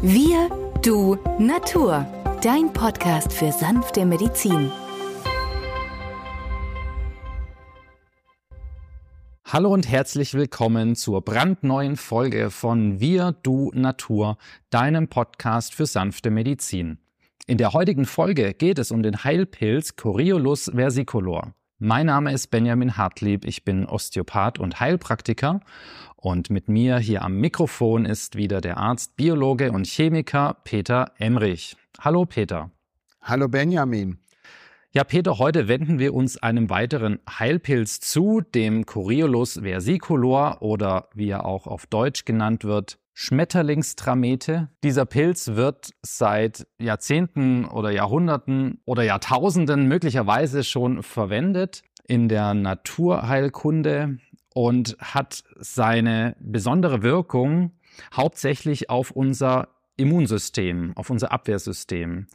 Wir, du, Natur. Dein Podcast für sanfte Medizin. Hallo und herzlich willkommen zur brandneuen Folge von Wir, du, Natur, deinem Podcast für sanfte Medizin. In der heutigen Folge geht es um den Heilpilz Coriolus versicolor. Mein Name ist Benjamin Hartlieb, ich bin Osteopath und Heilpraktiker und mit mir hier am Mikrofon ist wieder der Arzt, Biologe und Chemiker Peter Emrich. Hallo Peter. Hallo Benjamin. Ja, Peter, heute wenden wir uns einem weiteren Heilpilz zu, dem Coriolus versicolor oder wie er auch auf Deutsch genannt wird, Schmetterlingstramete. Dieser Pilz wird seit Jahrzehnten oder Jahrhunderten oder Jahrtausenden möglicherweise schon verwendet in der Naturheilkunde und hat seine besondere Wirkung hauptsächlich auf unser Immunsystem, auf unser Abwehrsystem.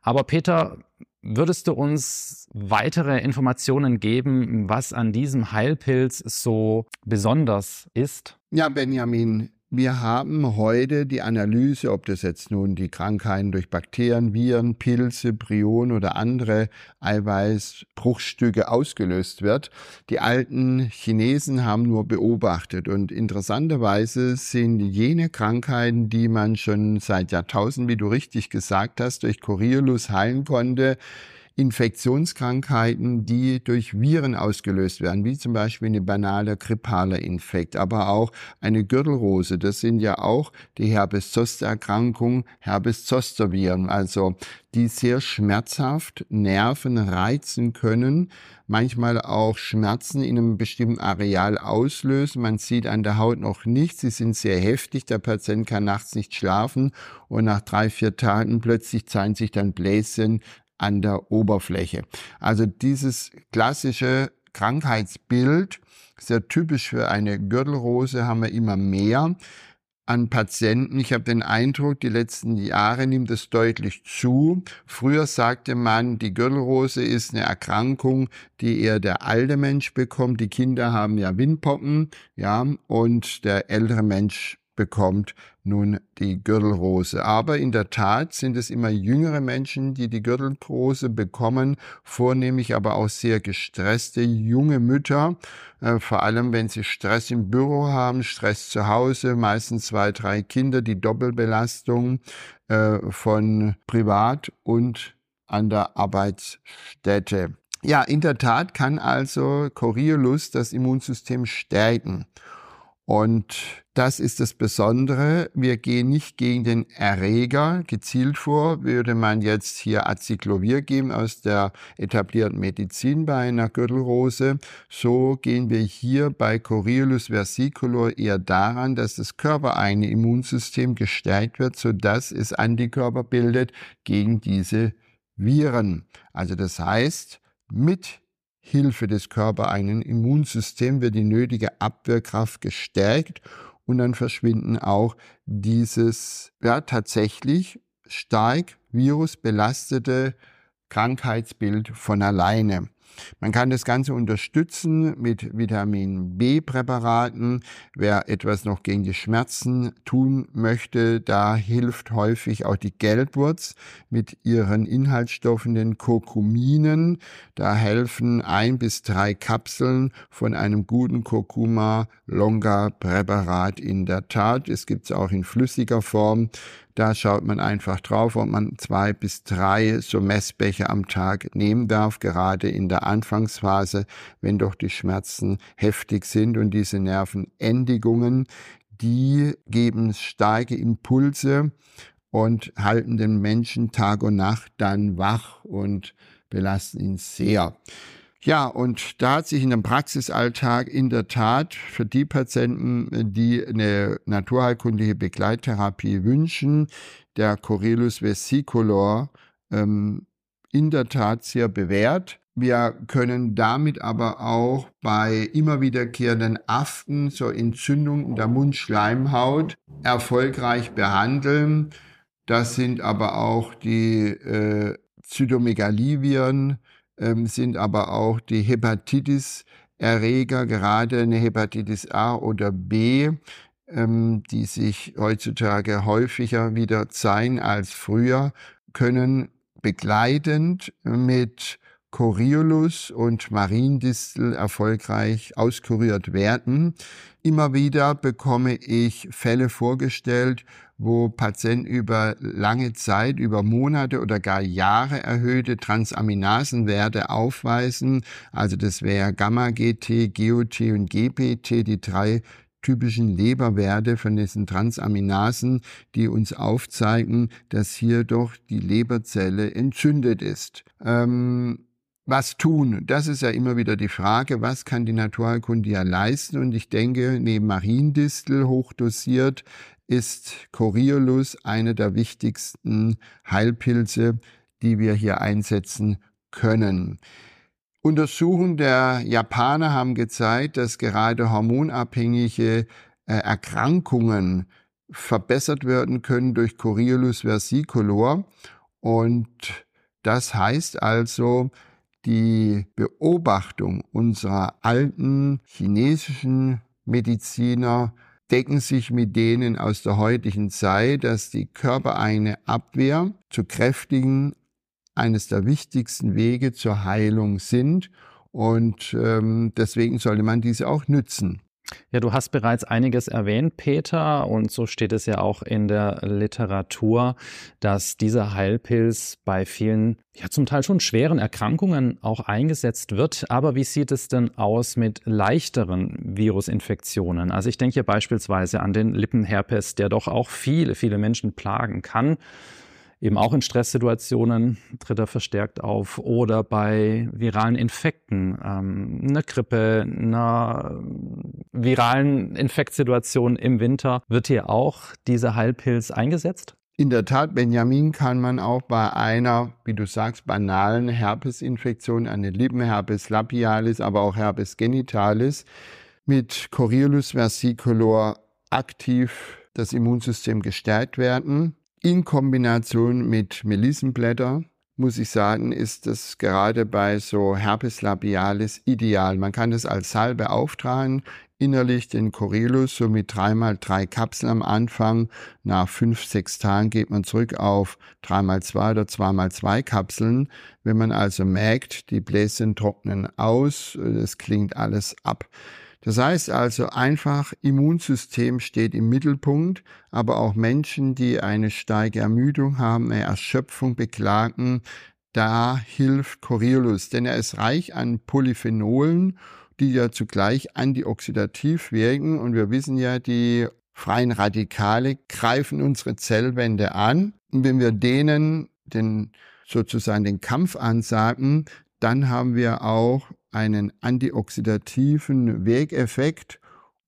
Aber Peter, würdest du uns weitere Informationen geben, was an diesem Heilpilz so besonders ist? Ja, Benjamin, wir haben heute die Analyse, ob das jetzt nun die Krankheiten durch Bakterien, Viren, Pilze, Prionen oder andere Eiweißbruchstücke ausgelöst wird. Die alten Chinesen haben nur beobachtet und interessanterweise sind jene Krankheiten, die man schon seit Jahrtausenden, wie du richtig gesagt hast, durch Coriolus heilen konnte, Infektionskrankheiten, die durch Viren ausgelöst werden, wie zum Beispiel eine banale grippale Infekt, aber auch eine Gürtelrose. Das sind ja auch die Herpes-Zoster-Erkrankungen, Herpes-Zoster-Viren, also die sehr schmerzhaft Nerven reizen können, manchmal auch Schmerzen in einem bestimmten Areal auslösen. Man sieht an der Haut noch nichts, sie sind sehr heftig, der Patient kann nachts nicht schlafen und nach drei, vier Tagen plötzlich zeigen sich dann Bläschen an der Oberfläche. Also dieses klassische Krankheitsbild, sehr typisch für eine Gürtelrose, haben wir immer mehr an Patienten. Ich habe den Eindruck, die letzten Jahre nimmt es deutlich zu. Früher sagte man, die Gürtelrose ist eine Erkrankung, die eher der alte Mensch bekommt. Die Kinder haben ja Windpocken, ja, und der ältere Mensch bekommt nun die Gürtelrose. Aber in der Tat sind es immer jüngere Menschen, die die Gürtelrose bekommen, vornehmlich aber auch sehr gestresste junge Mütter, äh, vor allem wenn sie Stress im Büro haben, Stress zu Hause, meistens zwei, drei Kinder, die Doppelbelastung äh, von privat und an der Arbeitsstätte. Ja, in der Tat kann also Coriolus das Immunsystem stärken. Und das ist das Besondere. Wir gehen nicht gegen den Erreger gezielt vor. Würde man jetzt hier Acyclovir geben aus der etablierten Medizin bei einer Gürtelrose, so gehen wir hier bei Coriolus versicolor eher daran, dass das körpereigene Immunsystem gestärkt wird, sodass es Antikörper bildet gegen diese Viren. Also das heißt, mit Hilfe des körpereigenen Immunsystems wird die nötige Abwehrkraft gestärkt und dann verschwinden auch dieses ja tatsächlich stark virusbelastete Krankheitsbild von alleine. Man kann das Ganze unterstützen mit Vitamin B-Präparaten. Wer etwas noch gegen die Schmerzen tun möchte, da hilft häufig auch die Gelbwurz mit ihren Inhaltsstoffen, den Kurkuminen. Da helfen ein bis drei Kapseln von einem guten Kurkuma Longa Präparat in der Tat. Es gibt es auch in flüssiger Form. Da schaut man einfach drauf, ob man zwei bis drei so Messbecher am Tag nehmen darf, gerade in der Anfangsphase, wenn doch die Schmerzen heftig sind und diese Nervenendigungen, die geben starke Impulse und halten den Menschen Tag und Nacht dann wach und belasten ihn sehr. Ja, und da hat sich in dem Praxisalltag in der Tat für die Patienten, die eine naturheilkundliche Begleittherapie wünschen, der Corellus vesicolor ähm, in der Tat sehr bewährt. Wir können damit aber auch bei immer wiederkehrenden Aften, so Entzündungen der Mundschleimhaut, erfolgreich behandeln. Das sind aber auch die äh, Zytomegalieviren, ähm, sind aber auch die Hepatitis-Erreger, gerade eine Hepatitis A oder B, ähm, die sich heutzutage häufiger wieder zeigen als früher, können begleitend mit Coriolus und Mariendistel erfolgreich auskuriert werden. Immer wieder bekomme ich Fälle vorgestellt, wo Patienten über lange Zeit, über Monate oder gar Jahre erhöhte Transaminasenwerte aufweisen. Also das wäre Gamma-GT, GOT und GPT, die drei typischen Leberwerte von diesen Transaminasen, die uns aufzeigen, dass hier doch die Leberzelle entzündet ist. Ähm, was tun? Das ist ja immer wieder die Frage, was kann die Naturheilkunde ja leisten? Und ich denke, neben Mariendistel hochdosiert ist Coriolus eine der wichtigsten Heilpilze, die wir hier einsetzen können. Untersuchungen der Japaner haben gezeigt, dass gerade hormonabhängige äh, Erkrankungen verbessert werden können durch Coriolus versicolor. Und das heißt also, die Beobachtung unserer alten chinesischen Mediziner decken sich mit denen aus der heutigen Zeit, dass die körpereigene Abwehr zu kräftigen eines der wichtigsten Wege zur Heilung sind. Und ähm, deswegen sollte man diese auch nützen. Ja, du hast bereits einiges erwähnt, Peter, und so steht es ja auch in der Literatur, dass dieser Heilpilz bei vielen, ja zum Teil schon schweren Erkrankungen auch eingesetzt wird. Aber wie sieht es denn aus mit leichteren Virusinfektionen? Also ich denke hier beispielsweise an den Lippenherpes, der doch auch viele, viele Menschen plagen kann eben auch in Stresssituationen tritt er verstärkt auf oder bei viralen Infekten, ähm, einer Grippe, einer viralen Infektsituation im Winter wird hier auch dieser Heilpilz eingesetzt? In der Tat, Benjamin, kann man auch bei einer, wie du sagst, banalen Herpesinfektion, eine Lippenherpes labialis, aber auch Herpes genitalis, mit Coriolus versicolor aktiv das Immunsystem gestärkt werden. In Kombination mit Melissenblätter, muss ich sagen, ist das gerade bei so Herpes labialis ideal. Man kann es als Salbe auftragen, innerlich den Corellus so mit dreimal drei Kapseln am Anfang. Nach fünf, sechs Tagen geht man zurück auf dreimal zwei oder zweimal zwei Kapseln. Wenn man also merkt, die Bläschen trocknen aus, es klingt alles ab. Das heißt also einfach, Immunsystem steht im Mittelpunkt, aber auch Menschen, die eine steige Ermüdung haben, eine Erschöpfung beklagen, da hilft Coriolus, denn er ist reich an Polyphenolen, die ja zugleich antioxidativ wirken. Und wir wissen ja, die freien Radikale greifen unsere Zellwände an. Und wenn wir denen den sozusagen den Kampf ansagen, dann haben wir auch einen antioxidativen Wegeffekt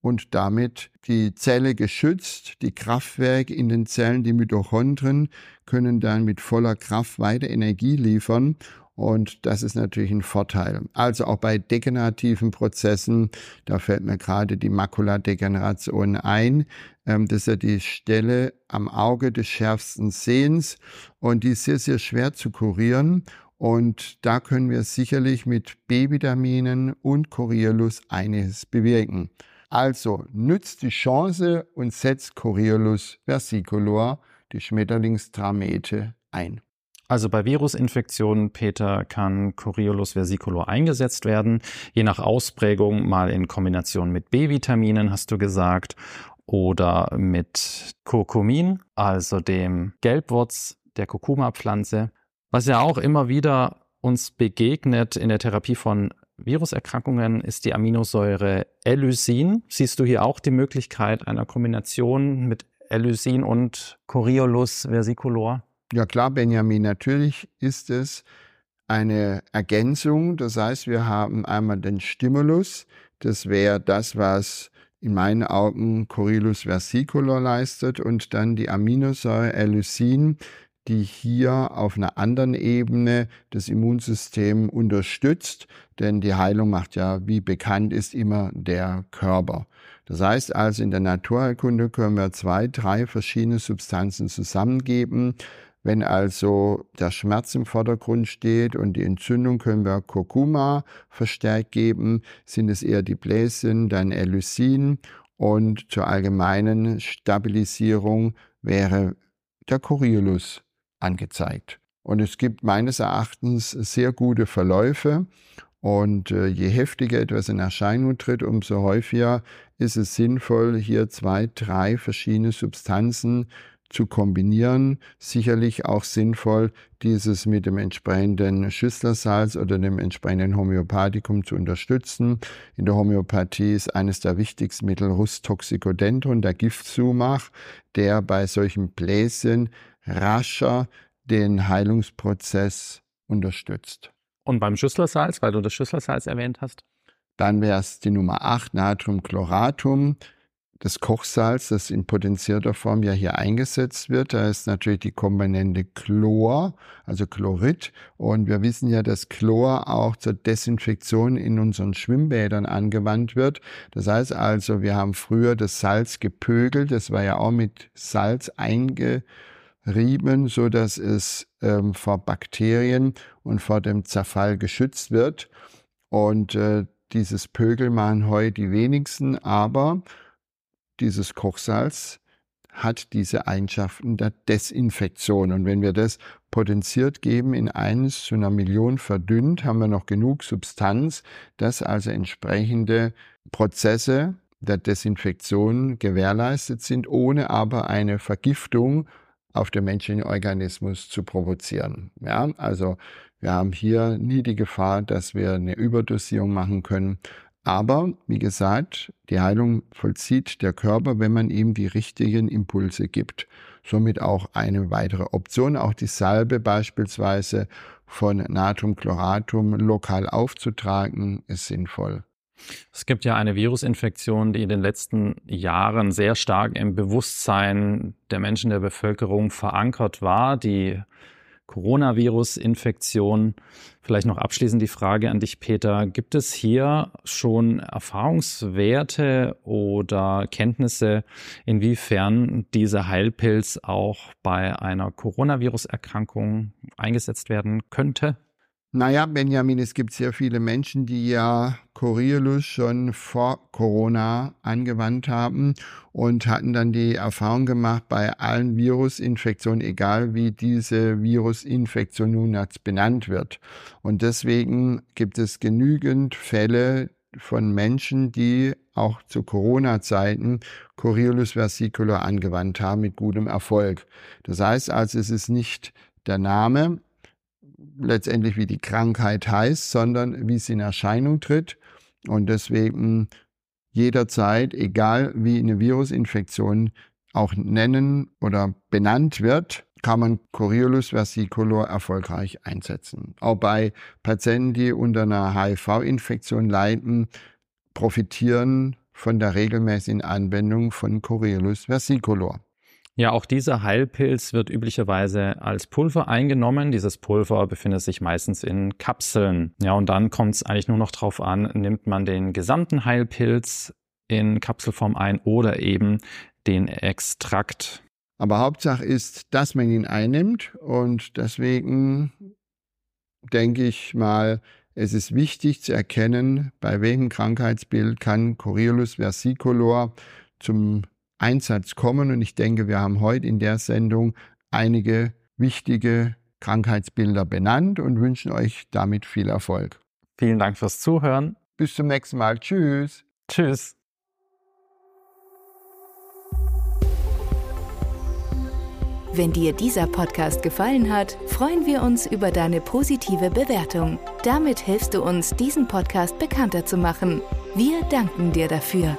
und damit die Zelle geschützt. Die Kraftwerke in den Zellen, die Mitochondrien, können dann mit voller Kraft weiter Energie liefern. Und das ist natürlich ein Vorteil. Also auch bei degenerativen Prozessen, da fällt mir gerade die Makuladegeneration ein. Ähm, das ist ja die Stelle am Auge des schärfsten Sehens und die ist sehr, sehr schwer zu kurieren. Und da können wir sicherlich mit B-Vitaminen und Coriolus einiges bewirken. Also nützt die Chance und setzt Coriolus versicolor, die Schmetterlingstramete, ein. Also bei Virusinfektionen, Peter, kann Coriolus versicolor eingesetzt werden, je nach Ausprägung mal in Kombination mit B-Vitaminen, hast du gesagt, oder mit Kurkumin, also dem Gelbwurz der Kurkuma-Pflanze was ja auch immer wieder uns begegnet in der Therapie von Viruserkrankungen ist die Aminosäure Elysin. Siehst du hier auch die Möglichkeit einer Kombination mit Elysin und Coriolus versicolor? Ja klar, Benjamin, natürlich ist es eine Ergänzung. Das heißt, wir haben einmal den Stimulus. Das wäre das, was in meinen Augen Coriolus versicolor leistet und dann die Aminosäure Elysin, die hier auf einer anderen Ebene das Immunsystem unterstützt, denn die Heilung macht ja, wie bekannt ist, immer der Körper. Das heißt also, in der Naturheilkunde können wir zwei, drei verschiedene Substanzen zusammengeben. Wenn also der Schmerz im Vordergrund steht und die Entzündung können wir Kurkuma verstärkt geben, sind es eher die Bläschen, dann Elysin Und zur allgemeinen Stabilisierung wäre der Coriolus angezeigt. Und es gibt meines Erachtens sehr gute Verläufe. Und äh, je heftiger etwas in Erscheinung tritt, umso häufiger ist es sinnvoll, hier zwei, drei verschiedene Substanzen zu kombinieren. Sicherlich auch sinnvoll, dieses mit dem entsprechenden Schüsslersalz oder dem entsprechenden Homöopathikum zu unterstützen. In der Homöopathie ist eines der wichtigsten Mittel Rustoxicodendron, der Giftzumach, der bei solchen Bläschen rascher den Heilungsprozess unterstützt. Und beim Schüsslersalz, weil du das Schüsslersalz erwähnt hast? Dann wäre es die Nummer 8, Natriumchloratum das Kochsalz, das in potenzierter Form ja hier eingesetzt wird. Da ist natürlich die Komponente Chlor, also Chlorid. Und wir wissen ja, dass Chlor auch zur Desinfektion in unseren Schwimmbädern angewandt wird. Das heißt also, wir haben früher das Salz gepögelt. Das war ja auch mit Salz eingerieben, so dass es ähm, vor Bakterien und vor dem Zerfall geschützt wird. Und äh, dieses Pögel machen heute die wenigsten, aber dieses Kochsalz hat diese Eigenschaften der Desinfektion. Und wenn wir das potenziert geben in eins zu einer Million verdünnt, haben wir noch genug Substanz, dass also entsprechende Prozesse der Desinfektion gewährleistet sind, ohne aber eine Vergiftung auf den menschlichen Organismus zu provozieren. Ja, also wir haben hier nie die Gefahr, dass wir eine Überdosierung machen können, aber wie gesagt, die Heilung vollzieht der Körper, wenn man ihm die richtigen Impulse gibt. Somit auch eine weitere Option, auch die Salbe beispielsweise von Natriumchloratum lokal aufzutragen, ist sinnvoll. Es gibt ja eine Virusinfektion, die in den letzten Jahren sehr stark im Bewusstsein der Menschen der Bevölkerung verankert war, die Coronavirus-Infektion. Vielleicht noch abschließend die Frage an dich, Peter. Gibt es hier schon Erfahrungswerte oder Kenntnisse, inwiefern dieser Heilpilz auch bei einer Coronavirus-Erkrankung eingesetzt werden könnte? Naja, Benjamin, es gibt sehr viele Menschen, die ja Coriolus schon vor Corona angewandt haben und hatten dann die Erfahrung gemacht, bei allen Virusinfektionen, egal wie diese Virusinfektion nun jetzt benannt wird. Und deswegen gibt es genügend Fälle von Menschen, die auch zu Corona-Zeiten Coriolus versicolor angewandt haben mit gutem Erfolg. Das heißt also, es ist nicht der Name, letztendlich wie die Krankheit heißt, sondern wie sie in Erscheinung tritt. Und deswegen jederzeit, egal wie eine Virusinfektion auch nennen oder benannt wird, kann man Coriolus versicolor erfolgreich einsetzen. Auch bei Patienten, die unter einer HIV-Infektion leiden, profitieren von der regelmäßigen Anwendung von Coriolus versicolor. Ja, auch dieser Heilpilz wird üblicherweise als Pulver eingenommen. Dieses Pulver befindet sich meistens in Kapseln. Ja, und dann kommt es eigentlich nur noch darauf an, nimmt man den gesamten Heilpilz in Kapselform ein oder eben den Extrakt. Aber Hauptsache ist, dass man ihn einnimmt und deswegen denke ich mal, es ist wichtig zu erkennen, bei welchem Krankheitsbild kann Coriolus versicolor zum Einsatz kommen. Und ich denke, wir haben heute in der Sendung einige wichtige Krankheitsbilder benannt und wünschen euch damit viel Erfolg. Vielen Dank fürs Zuhören. Bis zum nächsten Mal. Tschüss. Tschüss. Wenn dir dieser Podcast gefallen hat, freuen wir uns über deine positive Bewertung. Damit hilfst du uns, diesen Podcast bekannter zu machen. Wir danken dir dafür.